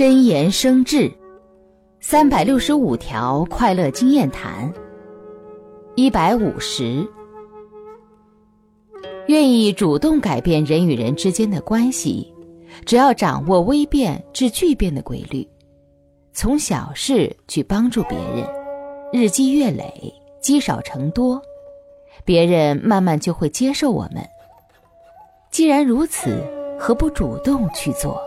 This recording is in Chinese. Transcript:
真言生智三百六十五条快乐经验谈一百五十。愿意主动改变人与人之间的关系只要掌握微变至巨变的规律从小事去帮助别人日积月累积少成多别人慢慢就会接受我们。既然如此何不主动去做？